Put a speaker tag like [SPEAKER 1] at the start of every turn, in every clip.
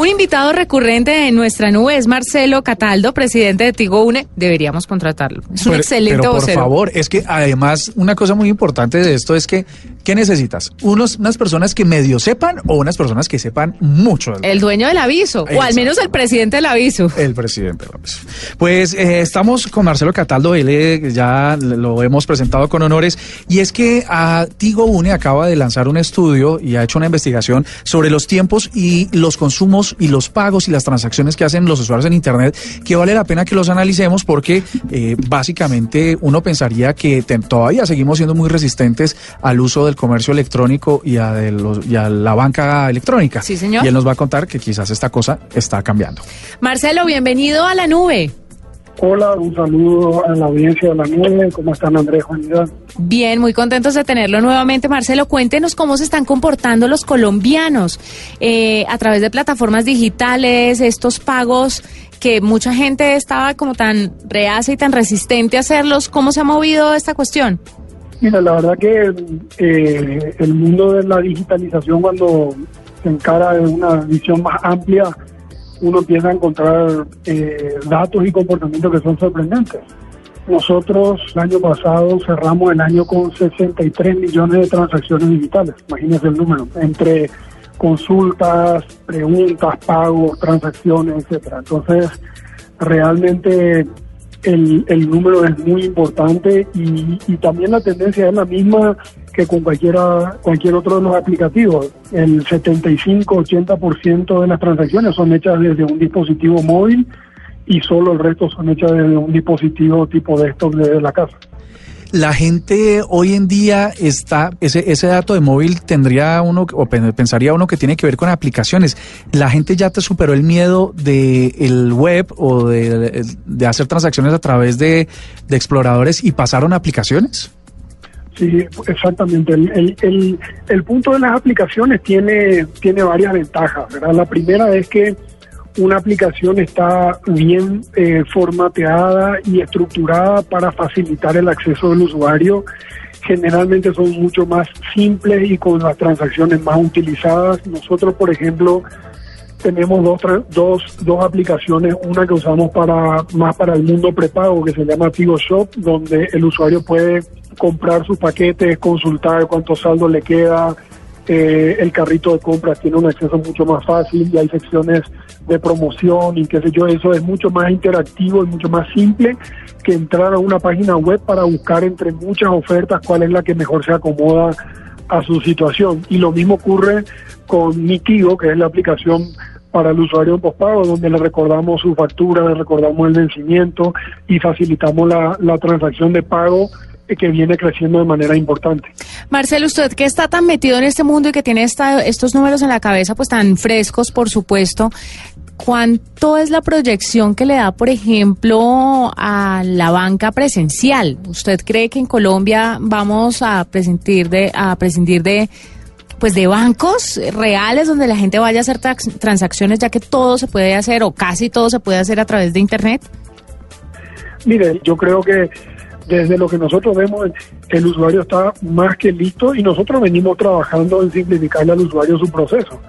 [SPEAKER 1] Un invitado recurrente en nuestra nube es Marcelo Cataldo, presidente de Tigo Une. Deberíamos contratarlo. Es un excelente
[SPEAKER 2] pero por
[SPEAKER 1] vocero.
[SPEAKER 2] favor, es que además una cosa muy importante de esto es que, ¿qué necesitas? Unos, unas personas que medio sepan o unas personas que sepan mucho. del-
[SPEAKER 1] El dueño del aviso, o al menos el presidente del aviso.
[SPEAKER 2] El presidente López. Pues eh, estamos con Marcelo Cataldo, él eh, ya lo hemos presentado con honores, y es que a Tigo Une acaba de lanzar un estudio y ha hecho una investigación sobre los tiempos y los consumos y los pagos y las transacciones que hacen los usuarios en Internet, que vale la pena que los analicemos porque eh, básicamente uno pensaría que te- todavía seguimos siendo muy resistentes al uso del comercio electrónico y a, de los- y a la banca electrónica.
[SPEAKER 1] Sí, señor.
[SPEAKER 2] Y él nos va a contar que quizás esta cosa está cambiando.
[SPEAKER 1] Marcelo, bienvenido a la nube.
[SPEAKER 3] Hola, un saludo a la audiencia de la nube. ¿Cómo están Andrés, Juan Iván?
[SPEAKER 1] Bien, muy contentos de tenerlo nuevamente. Marcelo, cuéntenos cómo se están comportando los colombianos eh, a través de plataformas digitales, estos pagos que mucha gente estaba como tan reacia y tan resistente a hacerlos. ¿Cómo se ha movido esta cuestión?
[SPEAKER 3] Mira, la verdad que eh, el mundo de la digitalización cuando se encara de una visión más amplia, uno empieza a encontrar eh, datos y comportamientos que son sorprendentes. Nosotros el año pasado cerramos el año con 63 millones de transacciones digitales, imagínense el número, entre consultas, preguntas, pagos, transacciones, etcétera. Entonces, realmente el, el número es muy importante y, y también la tendencia es la misma que con cualquiera cualquier otro de los aplicativos. El 75-80% de las transacciones son hechas desde un dispositivo móvil y solo el resto son hechas desde un dispositivo tipo desktop desde la casa.
[SPEAKER 2] La gente hoy en día está, ese, ese dato de móvil tendría uno, o pen- pensaría uno que tiene que ver con aplicaciones. La gente ya te superó el miedo de el web o de, de hacer transacciones a través de, de exploradores y pasaron a aplicaciones.
[SPEAKER 3] Sí, exactamente. El, el punto de las aplicaciones tiene, tiene varias ventajas. ¿verdad? La primera es que una aplicación está bien eh, formateada y estructurada para facilitar el acceso del usuario. Generalmente son mucho más simples y con las transacciones más utilizadas. Nosotros, por ejemplo, tenemos dos, dos, dos aplicaciones, una que usamos para más para el mundo prepago que se llama Tigo Shop, donde el usuario puede comprar sus paquetes, consultar cuánto saldo le queda, eh, el carrito de compras tiene un acceso mucho más fácil y hay secciones de promoción y qué sé yo, eso es mucho más interactivo y mucho más simple que entrar a una página web para buscar entre muchas ofertas cuál es la que mejor se acomoda a su situación. Y lo mismo ocurre con Mitigo, que es la aplicación para el usuario en pospago, donde le recordamos su factura, le recordamos el vencimiento y facilitamos la, transacción de pago que viene creciendo de manera importante.
[SPEAKER 1] Marcelo, usted que está tan metido en este mundo y que tiene esta- estos números en la cabeza, pues tan frescos, por supuesto, ¿cuánto es la proyección que le da, por ejemplo, a la banca presencial? ¿Usted cree que en Colombia vamos a prescindir de, a prescindir de, pues de bancos reales donde la gente vaya a hacer transacciones, ya que todo se puede hacer o casi todo se puede hacer a través de Internet?
[SPEAKER 3] Mire, yo creo que desde lo que nosotros vemos, el usuario está más que listo y nosotros venimos trabajando en simplificarle al usuario su proceso.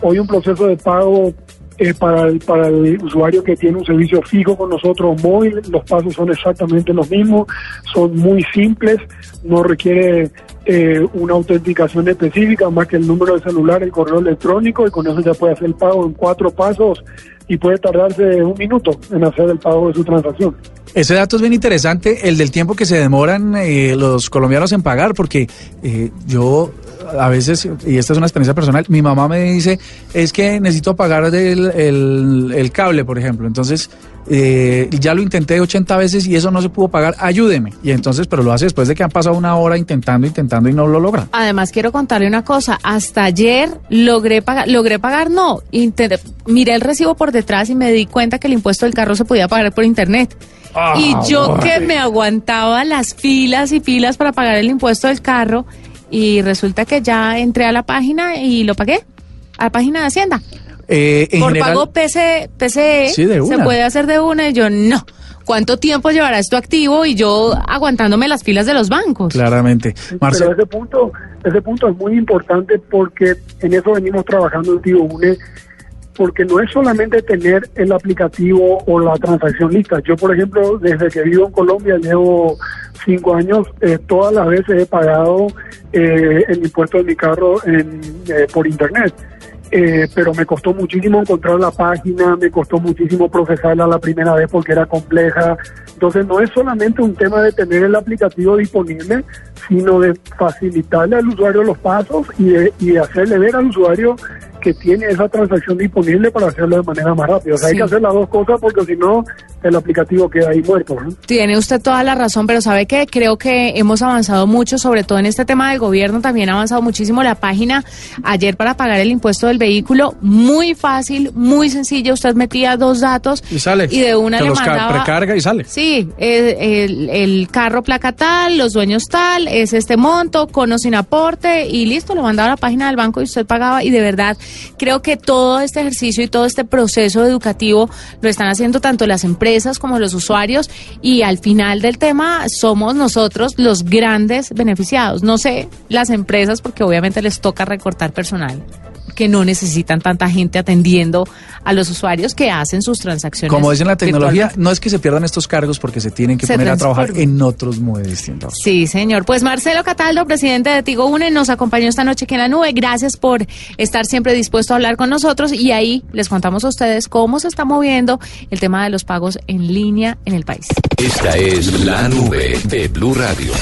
[SPEAKER 3] Hoy un proceso de pago eh, para, el, usuario que tiene un servicio fijo con nosotros móvil, los pasos son exactamente los mismos, son muy simples, no requiere eh, una autenticación específica más que el número de celular, el correo electrónico y con eso ya puede hacer el pago en cuatro pasos y puede tardarse un minuto en hacer el pago de su transacción.
[SPEAKER 2] Ese dato es bien interesante, el del tiempo que se demoran eh, los colombianos en pagar, porque eh, yo a veces, y esta es una experiencia personal, mi mamá me dice, es que necesito pagar el, el cable, por ejemplo. Entonces, eh, ya lo intenté 80 veces y eso no se pudo pagar, ayúdeme. Y entonces, pero lo hace después de que han pasado una hora intentando, intentando y no lo logra.
[SPEAKER 1] Además, quiero contarle una cosa. Hasta ayer logré pagar, logré pagar, no. Inter- miré el recibo por detrás y me di cuenta que el impuesto del carro se podía pagar por internet.
[SPEAKER 2] Ah,
[SPEAKER 1] y yo que me aguantaba las filas y filas para pagar el impuesto del carro y resulta que ya entré a la página y lo pagué. A la página de Hacienda.
[SPEAKER 2] Eh, en
[SPEAKER 1] por
[SPEAKER 2] general,
[SPEAKER 1] pago PC, PCE
[SPEAKER 2] Sí,
[SPEAKER 1] se puede hacer de una y yo no. ¿Cuánto tiempo llevará esto activo y yo aguantándome las filas de los bancos?
[SPEAKER 2] claramente.
[SPEAKER 3] Pero ese punto, ese punto es muy importante porque en eso venimos trabajando en Tío UNE. porque no es solamente tener el aplicativo o la transacción lista. Yo, por ejemplo, desde que vivo en Colombia, llevo cinco años, eh, todas las veces he pagado eh, el impuesto de mi carro en, eh, por Internet. Eh, pero me costó muchísimo encontrar la página, me costó muchísimo procesarla la primera vez porque era compleja. Entonces no es solamente un tema de tener el aplicativo disponible, sino de facilitarle al usuario los pasos y de, y de hacerle ver al usuario que tiene esa transacción disponible para hacerlo de manera más rápida. O sea, hay que hacer las dos cosas porque si no, el aplicativo queda ahí muerto.
[SPEAKER 1] Tiene usted toda la razón, pero sabe que creo que hemos avanzado mucho, sobre todo en este tema del gobierno, también ha avanzado muchísimo la página ayer para pagar el impuesto del vehículo, muy fácil, muy sencillo, usted metía dos datos
[SPEAKER 2] y sale.
[SPEAKER 1] Y de una le
[SPEAKER 2] los
[SPEAKER 1] mandaba...
[SPEAKER 2] precarga y sale.
[SPEAKER 1] Sí, eh, el, el carro placa tal, los dueños tal, es este monto, con o sin aporte y listo, lo mandaba a la página del banco y usted pagaba y de verdad creo que todo este ejercicio y todo este proceso educativo lo están haciendo tanto las empresas como los usuarios y al final del tema somos nosotros los grandes beneficiados. No sé, las empresas porque obviamente les toca recortar personal que no necesitan tanta gente atendiendo a los usuarios que hacen sus transacciones.
[SPEAKER 2] Como dicen la tecnología, no es que se pierdan estos cargos porque se tienen que
[SPEAKER 1] Se
[SPEAKER 2] poner a trabajar en otros muy distintos.
[SPEAKER 1] Sí, señor. Pues Marcelo Cataldo, presidente de Tigo Une, nos acompañó esta noche aquí en la nube. Gracias por estar siempre dispuesto a hablar con nosotros y ahí les contamos a ustedes cómo se está moviendo el tema de los pagos en línea en el país.
[SPEAKER 4] Esta es la nube de Blue Radio.